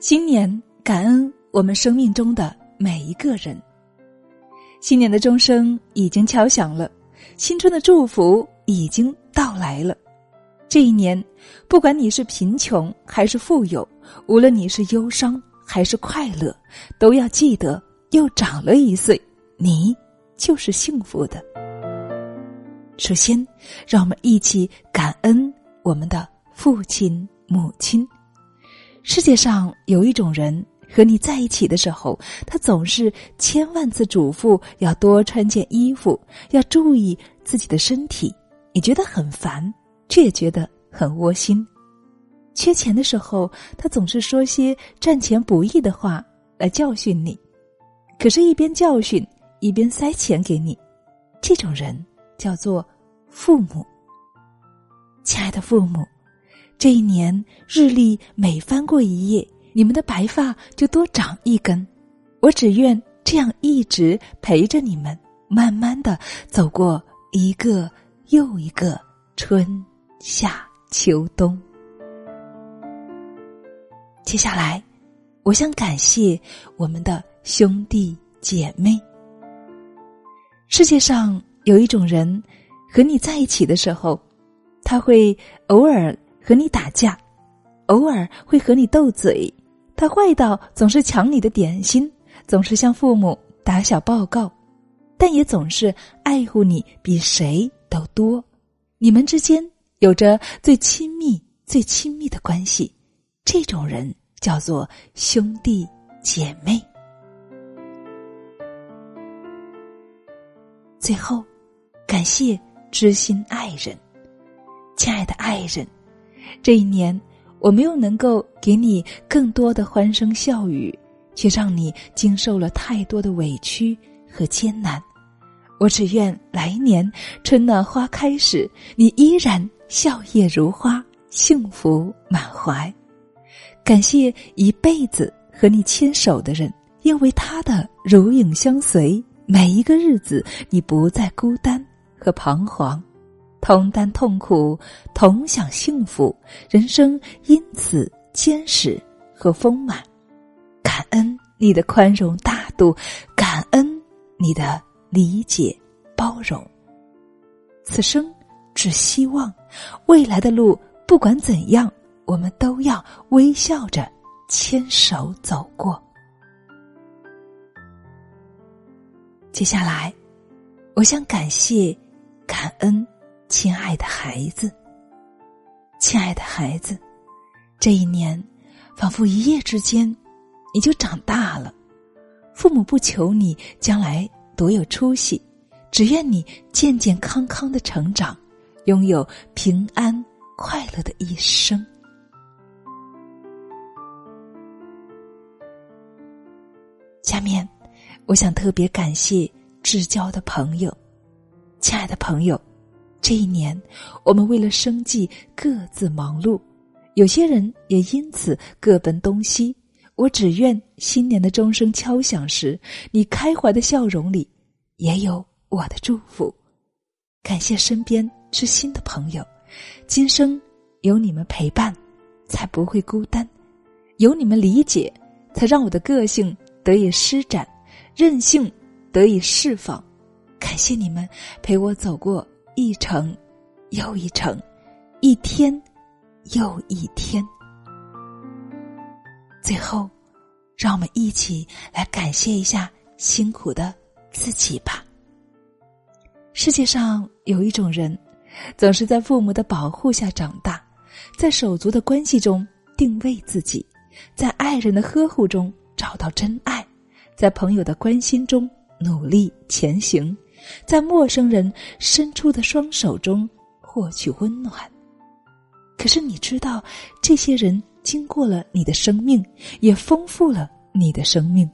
新年感恩我们生命中的每一个人。新年的钟声已经敲响了，新春的祝福已经到来了。这一年，不管你是贫穷还是富有，无论你是忧伤还是快乐，都要记得又长了一岁，你就是幸福的。首先，让我们一起感恩我们的父亲母亲。世界上有一种人，和你在一起的时候，他总是千万次嘱咐要多穿件衣服，要注意自己的身体。你觉得很烦，却也觉得很窝心。缺钱的时候，他总是说些赚钱不易的话来教训你，可是，一边教训一边塞钱给你。这种人叫做父母。亲爱的父母。这一年日历每翻过一页，你们的白发就多长一根。我只愿这样一直陪着你们，慢慢的走过一个又一个春夏秋冬。接下来，我想感谢我们的兄弟姐妹。世界上有一种人，和你在一起的时候，他会偶尔。和你打架，偶尔会和你斗嘴，他坏到总是抢你的点心，总是向父母打小报告，但也总是爱护你比谁都多。你们之间有着最亲密、最亲密的关系，这种人叫做兄弟姐妹。最后，感谢知心爱人，亲爱的爱人。这一年，我没有能够给你更多的欢声笑语，却让你经受了太多的委屈和艰难。我只愿来年春暖花开时，你依然笑靥如花，幸福满怀。感谢一辈子和你牵手的人，因为他的如影相随，每一个日子你不再孤单和彷徨。同担痛苦，同享幸福，人生因此坚实和丰满。感恩你的宽容大度，感恩你的理解包容。此生只希望，未来的路不管怎样，我们都要微笑着牵手走过。接下来，我想感谢，感恩。亲爱的孩子，亲爱的孩子，这一年，仿佛一夜之间，你就长大了。父母不求你将来多有出息，只愿你健健康康的成长，拥有平安快乐的一生。下面，我想特别感谢至交的朋友，亲爱的朋友。这一年，我们为了生计各自忙碌，有些人也因此各奔东西。我只愿新年的钟声敲响时，你开怀的笑容里也有我的祝福。感谢身边知心的朋友，今生有你们陪伴，才不会孤单；有你们理解，才让我的个性得以施展，任性得以释放。感谢你们陪我走过。一程又一程，一天又一天。最后，让我们一起来感谢一下辛苦的自己吧。世界上有一种人，总是在父母的保护下长大，在手足的关系中定位自己，在爱人的呵护中找到真爱，在朋友的关心中努力前行。在陌生人伸出的双手中获取温暖。可是你知道，这些人经过了你的生命，也丰富了你的生命。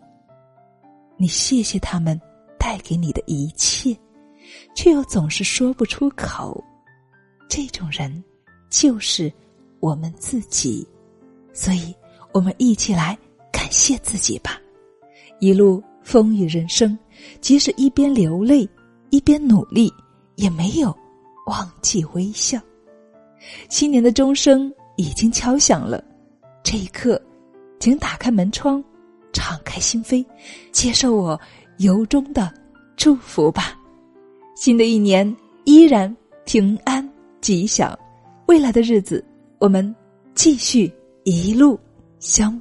你谢谢他们带给你的一切，却又总是说不出口。这种人，就是我们自己。所以，我们一起来感谢自己吧。一路风雨人生，即使一边流泪。一边努力，也没有忘记微笑。新年的钟声已经敲响了，这一刻，请打开门窗，敞开心扉，接受我由衷的祝福吧。新的一年依然平安吉祥，未来的日子我们继续一路相。